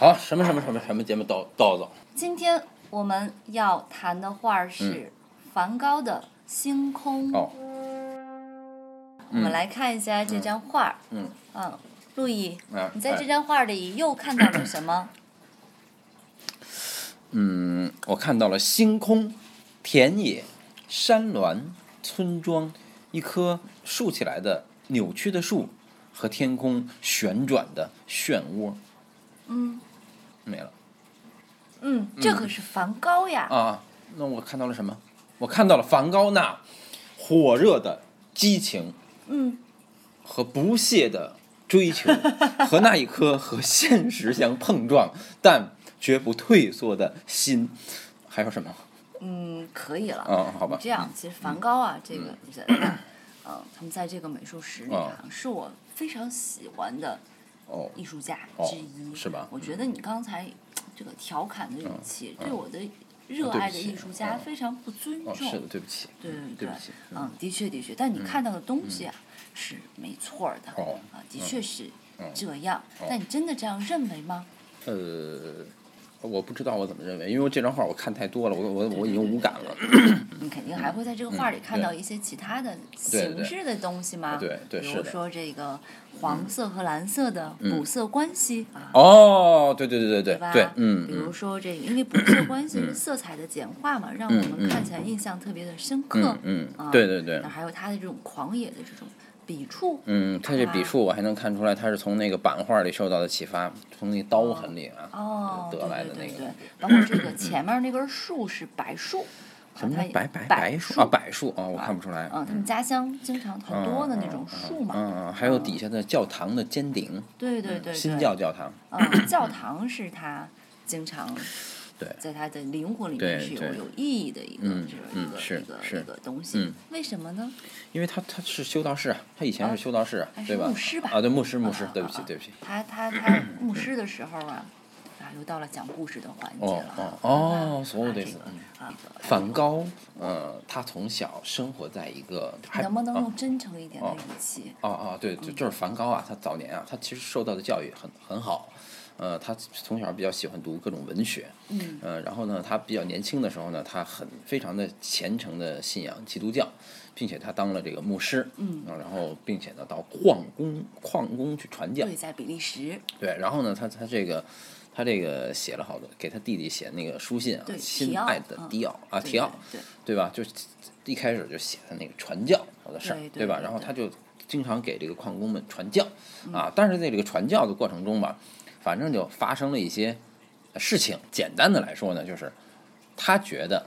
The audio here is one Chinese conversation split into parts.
好，什么什么什么什么节目都都走。今天我们要谈的画是梵高的《星空》。哦，我们来看一下这张画儿。嗯嗯，路易，啊你在这哎张画里又看到了什么？嗯，我看到了星空、田野、山峦、村庄，一棵竖起来的扭曲的树和天空旋转的漩涡，嗯没了嗯，这可是梵高呀。啊。那我看到了什么？我看到了梵高那火热的激情嗯，和不懈的追求，和那一颗和现实相碰撞但绝不退缩的心。还有什么？嗯，可以了。嗯，好吧。这样，其实梵高啊，这个人啊，嗯，他们在这个美术史里啊，是我非常喜欢的哦，艺术家哦之一。是吧我觉得你刚才这个调侃的语气，嗯对我的热爱的艺术家嗯非常不尊哦，重。是的，对不起。对对对。嗯，的确的确，但你看到的东西啊，是没错的。哦啊，的确是嗯这样。哦但你真的这样认为吗？呃，我不知道我怎么认为，因为这张画我看太多了，我我我已经无感了。你肯定还会在这个画里看到一些其他的对对形式的东西吗？对对比如说这个黄色和蓝色的嗯补色关系啊。哦，对对对对吧？对，嗯比如嗯说这个，因为补色关系是色彩的简化嘛，让我们嗯看起来印象特别的深刻嗯。对对对那，还有他的这种狂野的这种笔触。嗯，他这笔触我还能看出来，他是从那个版画里受到的启发，从那刀痕里啊哦，得来的对对对那个。，包括这个前面那根树是柏树，什么它叫白白柏树啊？柏树啊，我看不出来。嗯，他们家乡经常很多的那种树嘛。嗯嗯，还有底下的教堂的尖顶，对对对，新教教堂。嗯，教堂是他经常对在他的灵魂里面是有有意义的一个嗯这个嗯一个是是一个一个东西嗯。为什么呢？因为他他是修道士啊，他以前啊是修道士啊对吧牧师吧？啊，对，牧师牧师啊，对不起啊对不起。他他他 牧师的时候啊，啊，又到了讲故事的环节哦了。哦哦啊所有的啊，梵高，呃，他从小生活在一个还能不能啊用真诚一点的哦语气？哦哦，对，就就是梵高啊，他早年啊，他其实受到的教育很很好，呃，他从小比较喜欢读各种文学，嗯。呃，然后呢，他比较年轻的时候呢，他很非常的虔诚的信仰基督教，并且他当了这个牧师，嗯呃然后并且呢到矿工矿工去传教，对，在比利时，对，然后呢，他他这个他这个写了好多给他弟弟写那个书信啊对，亲爱的嗯迪奥啊，对提奥，对对吧？就一开始就写他那个传教的事儿，对对对对然后他就经常给这个矿工们传教嗯啊，但是在这个传教的过程中吧，反正就发生了一些事情。简单的来说呢，就是他觉得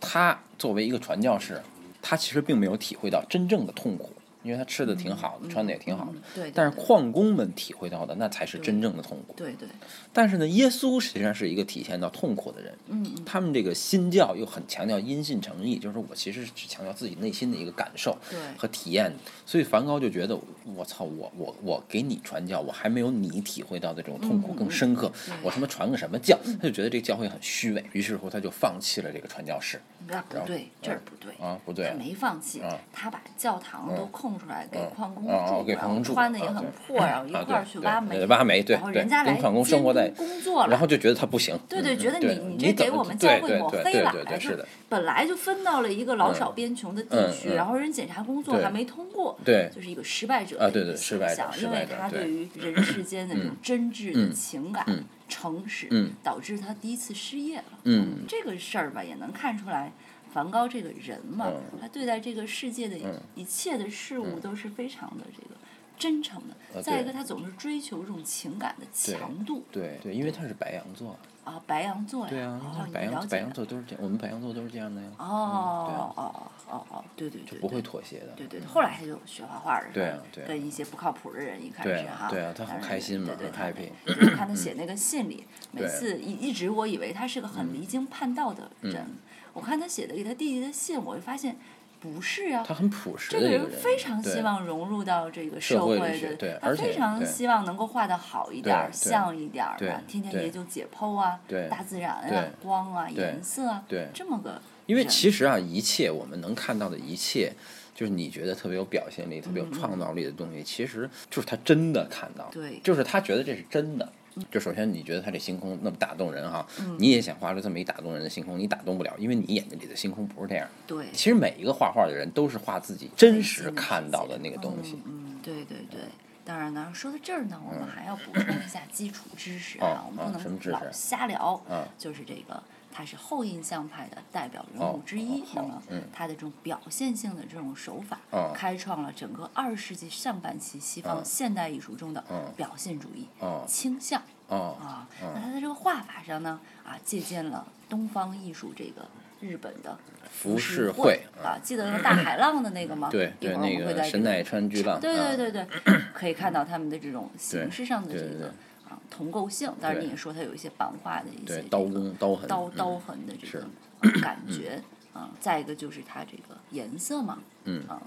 他作为一个传教士，他其实并没有体会到真正的痛苦，因为他吃的挺好的，穿的也挺好的。嗯对，对但是矿工们体会到的，那才是真正的痛苦。对对，但是呢，耶稣实际上是一个体现到痛苦的人。嗯嗯，他们这个新教又很强调因信诚意，就是我其实是强调自己内心的一个感受对和体验。所以梵高就觉得，我操，我我我给你传教，我还没有你体会到的这种痛苦更深刻。对我他妈传个什么教？他就觉得这个教会很虚伪，于是乎他就放弃了这个传教士。那不对，这儿不对。啊，不对他，没放弃啊，他把教堂都空出来给嗯矿工住，然后给矿工住穿的也很破，然后一啊块儿去挖煤对，挖煤对对然后人家来矿工生活在监工作了，然后就觉得他不行。对对，嗯觉得你对你这给我们教会抹黑了，就是的，本来就分到了一个老少边穷的地区，嗯嗯然后人检查工作还没通过，对就是一个失败者啊对对失败者因为他对对于人世间的这种真挚的嗯情感嗯、诚实嗯，导致他第一次失业了。嗯这个事儿吧，也能看出来。梵高这个人嘛，嗯他对待这个世界的嗯一切的事物都是非常的这个真诚的。呃再一个，他总是追求这种情感的强度对对，因为他是白羊座。啊，白羊座呀，对啊，白羊白羊座都是这样，我们白羊座都是这样的呀。哦哦哦哦哦，对对对，不会对妥协的。对对对，后来他就学画画了，对啊对啊跟一些不靠谱的人一开始哈，啊对啊他很开心嘛对对，很 happy 就是看他写那个信里，每次一一直我以为他是个很离经叛道的嗯人，我看他写的给他弟弟的信，我就发现不是啊他，很朴实这个人非常希望融入到这个社会的对，他非常希望能够画的好一点儿，像一点儿天天对研究解剖啊对，大自然啊，光啊，颜色啊，对这么个因为其实啊，一切我们能看到的一切，就是你觉得特别有表现力、特别有创造力的东西，其实就是他真的看到，对就是他觉得这是真的，就首先你觉得他这星空那么打动人哈，你也想画出这么一打动人的星空，你打动不了，因为你眼睛里的星空不是这样。对，其实每一个画画的人都是画自己真实看到的那个东西。嗯，对对对。当然呢，说到这儿呢，我们还要补充一下基础知识啊，我们不能老瞎聊。嗯就是这个，他是后印象派的代表人物之一。那么，他的这种表现性的这种手法，开创了整个二十世纪上半期西方现代艺术中的表现主义倾向。啊，那他在这个画法上呢，啊，借鉴了东方艺术这个。日本的浮世绘啊，记得那个大海浪的那个吗？对对，那个神奈川巨浪。对对对对，可以看到他们的这种形式上的这个啊同构性。当然你也说它有一些版画的一些刀工刀痕刀刀痕的这个感觉啊。再一个就是它这个颜色嘛，嗯啊，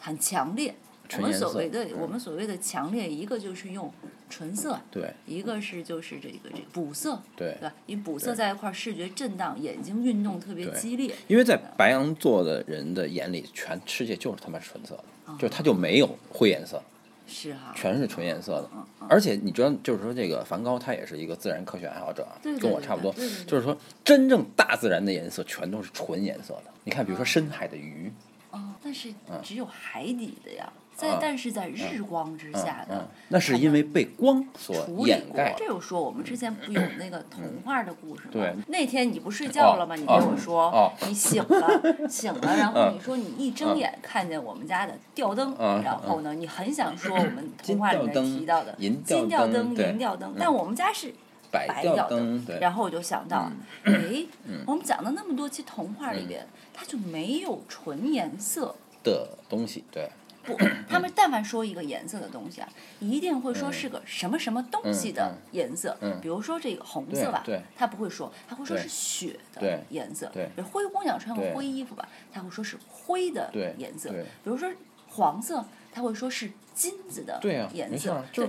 很强烈。我们所谓的我们所谓的强烈，一个就是用纯色，对，一个是就是这个这个补色，对，对吧？因为补色在一块儿，视觉震荡，眼睛运动特别激烈。因为在白羊座的人的眼里，全世界就是他妈纯色的，就是他就没有灰颜色，是哈，全是纯颜色的。而且你知道，就是说这个梵高他也是一个自然科学爱好者，跟我差不多，就是说真正大自然的颜色全都是纯颜色的。你看，比如说深海的鱼，哦，但是只有海底的呀。在，但是在日光之下的，那是因为被光所掩盖。这又说我们之前不有那个童话的故事吗？对。那天你不睡觉了吗？你跟我说，你醒了，醒了，然后你说你一睁眼看见我们家的吊灯，然后呢，你很想说我们童话里面提到的金吊灯、银吊灯，但我们家是白吊灯。然后我就想到，哎，我们讲了那么多期童话里边，它就没有纯颜色的东西，对。不，他们但凡说一个颜色的东西啊，一定会说是个什么什么东西的颜色。嗯，比如说这个红色吧，对，他不会说，他会说是雪的颜色。对，灰姑娘穿个灰衣服吧，他会说是灰的颜色。对，比如说黄色，他会说是金子的颜色。对，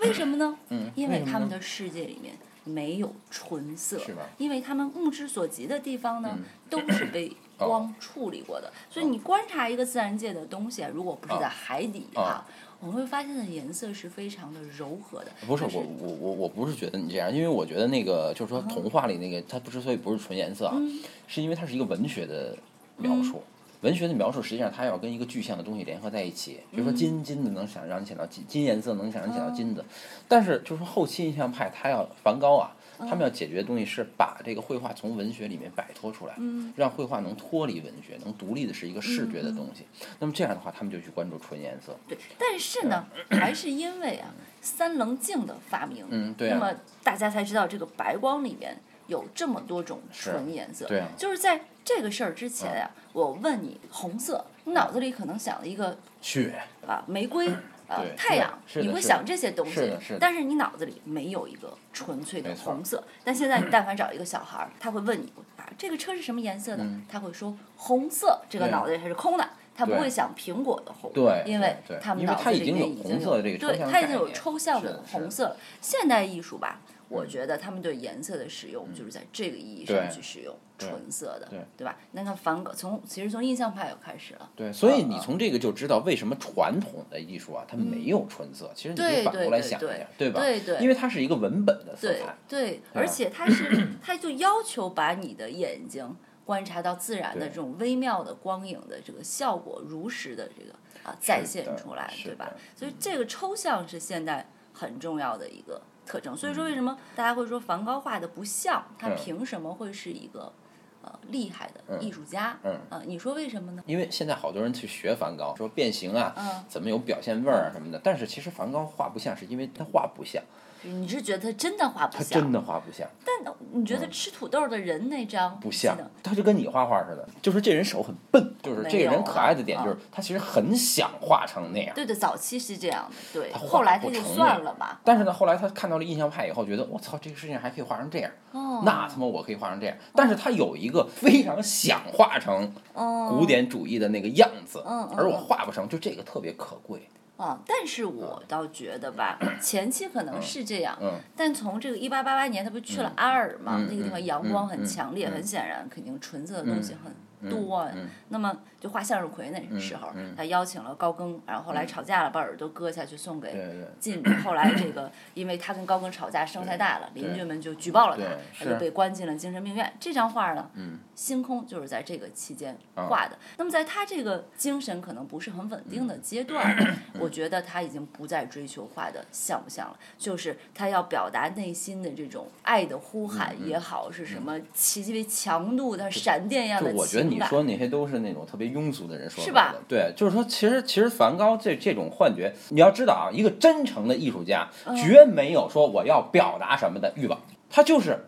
为什么呢？嗯，因为他们的世界里面。没有纯色，因为他们目之所及的地方呢，都是被光处理过的。所以你观察一个自然界的东西，如果不是在海底啊，我们会发现的颜色是非常的柔和的。不是我我我我不是觉得你这样，因为我觉得那个就是说童话里那个它之所以不是纯颜色啊，是因为它是一个文学的描述。文学的描述实际上它要跟一个具象的东西联合在一起，比如说金金的能想让你想到金金颜色能想让你想到金子，但是就是说后期印象派他要梵高啊，他们要解决的东西是把这个绘画从文学里面摆脱出来，让绘画能脱离文学，能独立的是一个视觉的东西。那么这样的话，他们就去关注纯颜色。对，但是呢，还是因为啊三棱镜的发明，嗯，对，那么大家才知道这个白光里面有这么多种纯颜色，对，就是在。这个事儿之前呀，我问你红色，你脑子里可能想了一个血啊，玫瑰 啊，太阳，你会想这些东西，但是你脑子里没有一个纯粹的红色。但现在你但凡找一个小孩儿，他会问你啊，这个车是什么颜色的？他会说红色，这个脑子里还是空的，他不会想苹果的红，因为他们脑子里面已经有对，他已经有抽象的红色。现代艺术吧。我觉得他们对颜色的使用，就是在这个意义上去使用纯色的，对吧？那看梵高，从其实从印象派又开始了。对，所以你从这个就知道为什么传统的艺术啊，它没有纯色。其实你可以反过来想一下，对吧？对对。因为它是一个文本的色彩。对，而且它是，它就要求把你的眼睛观察到自然的这种微妙的光影的这个效果，如实的这个啊再现出来，对吧？所以这个抽象是现代很重要的一个。特征，所以说为什么大家会说梵高画的不像？他凭什么会是一个呃厉害的艺术家？嗯，啊，你说为什么呢？因为现在好多人去学梵高，说变形啊，怎么有表现味儿啊什么的。但是其实梵高画不像，是因为他画不像。你是觉得他真的画不像？他真的画不像。但你觉得吃土豆的人那张不像？他就跟你画画似的，就是这人手很笨，就是这个人可爱的点就是他其实很想画成那样。对对，早期是这样的，对。后来他就算了吧。但是呢，后来他看到了印象派以后，觉得我操，这个事情还可以画成这样。哦。那他妈我可以画成这样。但是他有一个非常想画成古典主义的那个样子，而我画不成，就这个特别可贵。啊，但是我倒觉得吧，前期可能是这样，但从这个一八八八年，他不是去了阿尔嘛，那个地方阳光很强烈，很显然，肯定纯色的东西很多。那么就画向日葵那时候，他邀请了高更，然后后来吵架了，把耳朵割下去送给晋。后来这个，因为他跟高更吵架，声太大了，邻居们就举报了他，他就被关进了精神病院。这张画呢，星空就是在这个期间画的。那么在他这个精神可能不是很稳定的阶段，我觉得他已经不再追求画的像不像了，就是他要表达内心的这种爱的呼喊也好，是什么极其强度的闪电一样的情感。我觉得你说那些都是那种特别庸俗的人说的。是吧？对，就是说，其实其实梵高这这种幻觉，你要知道啊，一个真诚的艺术家绝没有说我要表达什么的欲望，他就是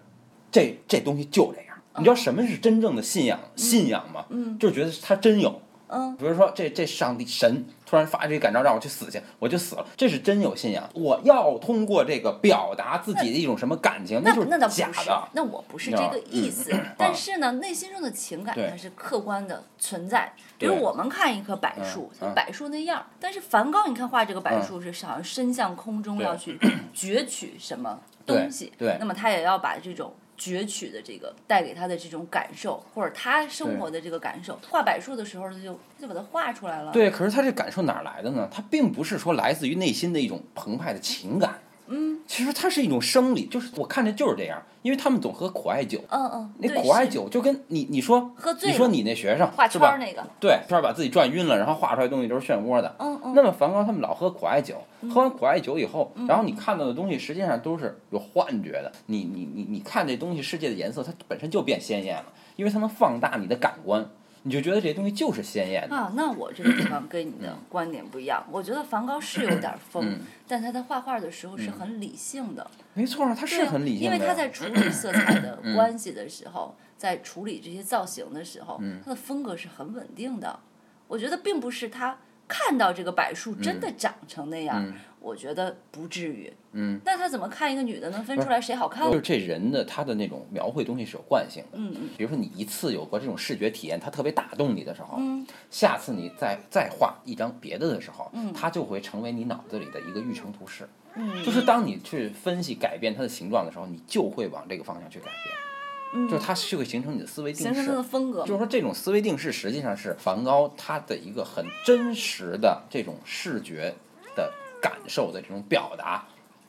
这这东西就这样。你知道什么是真正的信仰？信仰吗？嗯，就是觉得他真有。嗯，比如说这这上帝神突然发这感召让我去死去，我就死了，这是真有信仰。我要通过这个表达自己的一种什么感情，那就是假的。那我不是这个意思，但是呢，内心中的情感它是客观的存在。比如我们看一棵柏树，像柏树那样，但是梵高你看画这个柏树是好像伸向空中要去 攫取什么东西，对，那么他也要把这种。攫取的这个带给他的这种感受，或者他生活的这个感受，画柏树的时候，他就他就把它画出来了。对，可是他这感受哪来的呢？他并不是说来自于内心的一种澎湃的情感。嗯，其实它是一种生理，就是我看着就是这样，因为他们总喝苦艾酒。嗯嗯，那苦艾酒就跟你你说，喝醉你说你那学生画圈那个，对，圈把自己转晕了，然后画出来东西都是漩涡的。嗯嗯。那么梵高他们老喝苦艾酒，喝完苦艾酒以后，然后你看到的东西实际上都是有幻觉的。你你你你看这东西世界的颜色，它本身就变鲜艳了，因为它能放大你的感官。你就觉得这些东西就是鲜艳的啊？那我这个地方跟你的观点不一样。我觉得梵高是有点疯，但他在画画的时候是很理性的。没错啊，他是很理性。因为他在处理色彩的关系的时候，在处理这些造型的时候，他的风格是很稳定的。我觉得并不是他看到这个柏树真的长成那样。我觉得不至于。嗯。那他怎么看一个女的能分出来谁好看？就是这人的他的那种描绘东西是有惯性的。嗯嗯。比如说你一次有过这种视觉体验，他特别打动你的时候，嗯。下次你再再画一张别的的时候，嗯，它就会成为你脑子里的一个预成图式。嗯。就是当你去分析改变它的形状的时候，你就会往这个方向去改变。嗯。就是它就会形成你的思维定式。形成的风格。就是说这种思维定式实际上是梵高他的一个很真实的这种视觉的。感受的这种表达，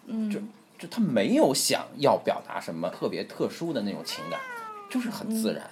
嗯，就就他没有想要表达什么特别特殊的那种情感，就是很自然。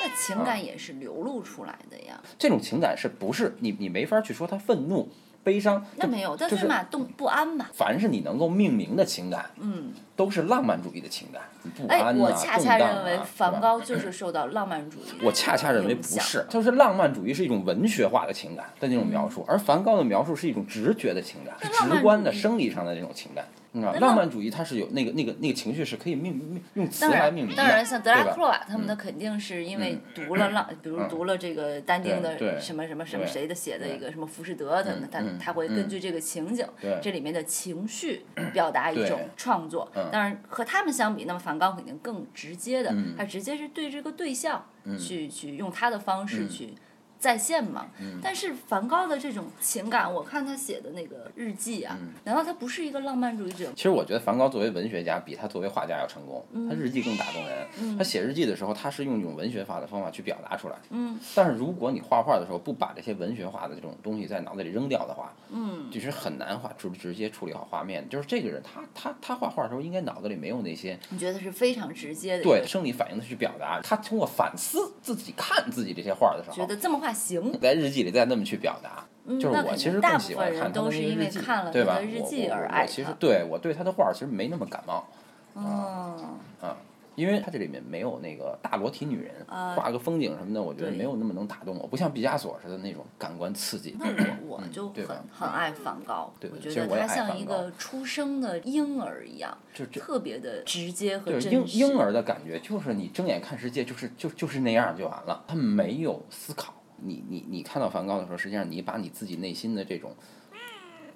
那情感也是流露出来的呀。这种情感是不是你你没法去说他愤怒、悲伤？那没有，但是嘛动不安吧。凡是你能够命名的情感，嗯，都是浪漫主义的情感。哎，我恰恰认为梵高就是受到浪漫主义。我恰恰认为不是，就是浪漫主义是一种文学化的情感的那种描述，而梵高的描述是一种直觉的情感，直观的生理上的这种情感。啊，浪漫主义它是有那个那个那个情绪是可以命命用词来命名的，当然，像德拉克洛瓦他们的肯定是因为读了浪，比如读了这个但丁的什么什么什么谁的写的一个什么浮士德，他他他会根据这个情景，这里面的情绪表达一种创作。当然和他们相比，那么梵高肯定更直接的，他直接是对这个对象去去用他的方式去。在线嘛，但是梵高的这种情感，我看他写的那个日记啊，难道他不是一个浪漫主义者？其实我觉得梵高作为文学家，比他作为画家要成功。他日记更打动人。他写日记的时候，他是用一种文学化的方法去表达出来。嗯。但是如果你画画的时候不把这些文学化的这种东西在脑子里扔掉的话，嗯，就是很难画直直接处理好画面。就是这个人，他他他画画的时候，应该脑子里没有那些。你觉得是非常直接的？对，生理反应的去表达。他通过反思自己看自己这些画的时候，觉得这么画。行，在日记里再那么去表达，就是我其实更喜欢看他的日记，对吧？我我其实对我对他的画其实没那么感冒，啊啊，因为他这里面没有那个大裸体女人，画个风景什么的，我觉得没有那么能打动我，不像毕加索似的那种感官刺激。那我 我就很很爱梵高，对我觉得他像一个出生的婴儿一样，就特别的直接和真实。婴婴儿的感觉就是你睁眼看世界，就是就就是那样就完了，他没有思考。你你你看到梵高的时候，实际上你把你自己内心的这种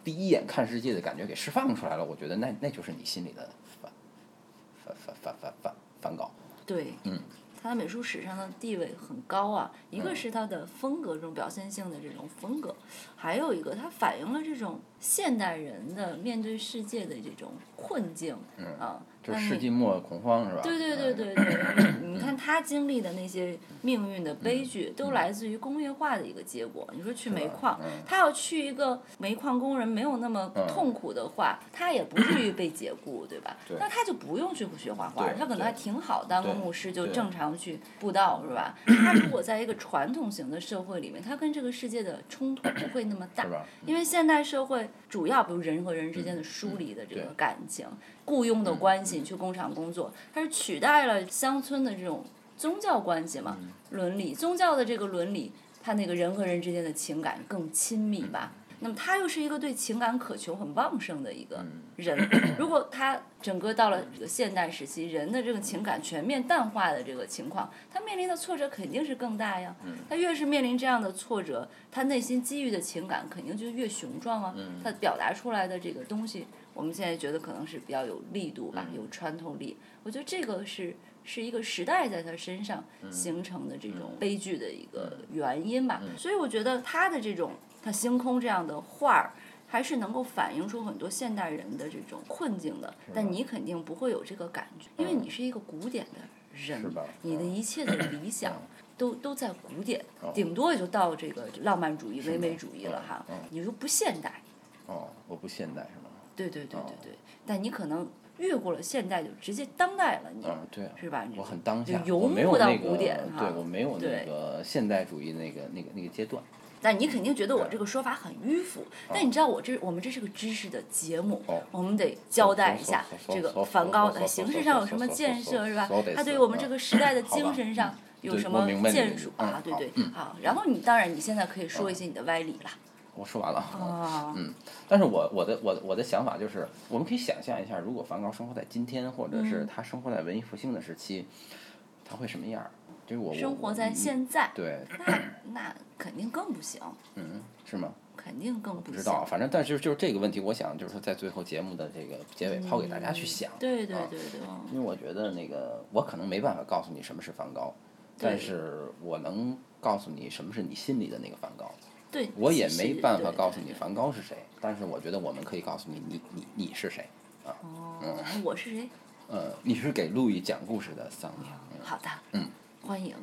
第一眼看世界的感觉给释放出来了。我觉得那那就是你心里的梵梵梵梵梵梵梵高。对，嗯，他在美术史上的地位很高啊。一个是他的风格，这种表现性的这种风格，还有一个他反映了这种现代人的面对世界的这种困境啊。就世纪末恐慌是吧？对对对对对，你看他经历的那些命运的悲剧，都来自于工业化的一个结果。你说去煤矿，他要去一个煤矿工人没有那么痛苦的话，他也不至于被解雇，对吧？那他就不用去学画画，他可能还挺好，当个牧师就正常去布道，是吧？他如果在一个传统型的社会里面，他跟这个世界的冲突不会那么大，因为现代社会主要比如人和人之间的疏离的这个感情。雇佣的关系，去工厂工作，它是取代了乡村的这种宗教关系嘛？伦理，宗教的这个伦理，它那个人和人之间的情感更亲密吧？那么他又是一个对情感渴求很旺盛的一个人。如果他整个到了这个现代时期，人的这个情感全面淡化的这个情况，他面临的挫折肯定是更大呀。他越是面临这样的挫折，他内心积郁的情感肯定就越雄壮啊。他表达出来的这个东西。我们现在觉得可能是比较有力度吧，有穿透力。我觉得这个是是一个时代在他身上形成的这种悲剧的一个原因吧。所以我觉得他的这种他星空这样的画儿，还是能够反映出很多现代人的这种困境的。但你肯定不会有这个感觉，因为你是一个古典的人，你的一切的理想都都在古典，顶多也就到这个浪漫主义、唯美主义了哈。你说不现代？哦，我不现代是吗？对对对对对，但你可能越过了现代，就直接当代了，你是吧？我很当下，我没有那个，对我没有那个现代主义那个那个那个阶段。但你肯定觉得我这个说法很迂腐，但你知道我这我们这是个知识的节目，我们得交代一下这个梵高的形式上有什么建设是吧？他对于我们这个时代的精神上有什么建树啊？对对，好。然后你当然你现在可以说一些你的歪理了。我说完了，嗯，但是我我的我我的想法就是，我们可以想象一下，如果梵高生活在今天，或者是他生活在文艺复兴的时期，他会什么样？就是我生活在现在，对，那那肯定更不行。嗯，是吗？肯定更不知道，反正但是就是这个问题，我想就是说在最后节目的这个结尾抛给大家去想。对对对对。因为我觉得那个我可能没办法告诉你什么是梵高，但是我能告诉你什么是你心里的那个梵高。我也没办法告诉你梵高是谁，但是我觉得我们可以告诉你，你你你是谁啊？哦，我是谁？呃，你是给路易讲故事的桑尼。好的，嗯，欢迎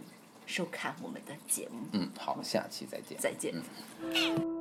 收看我们的节目。嗯，好，下期再见。再见。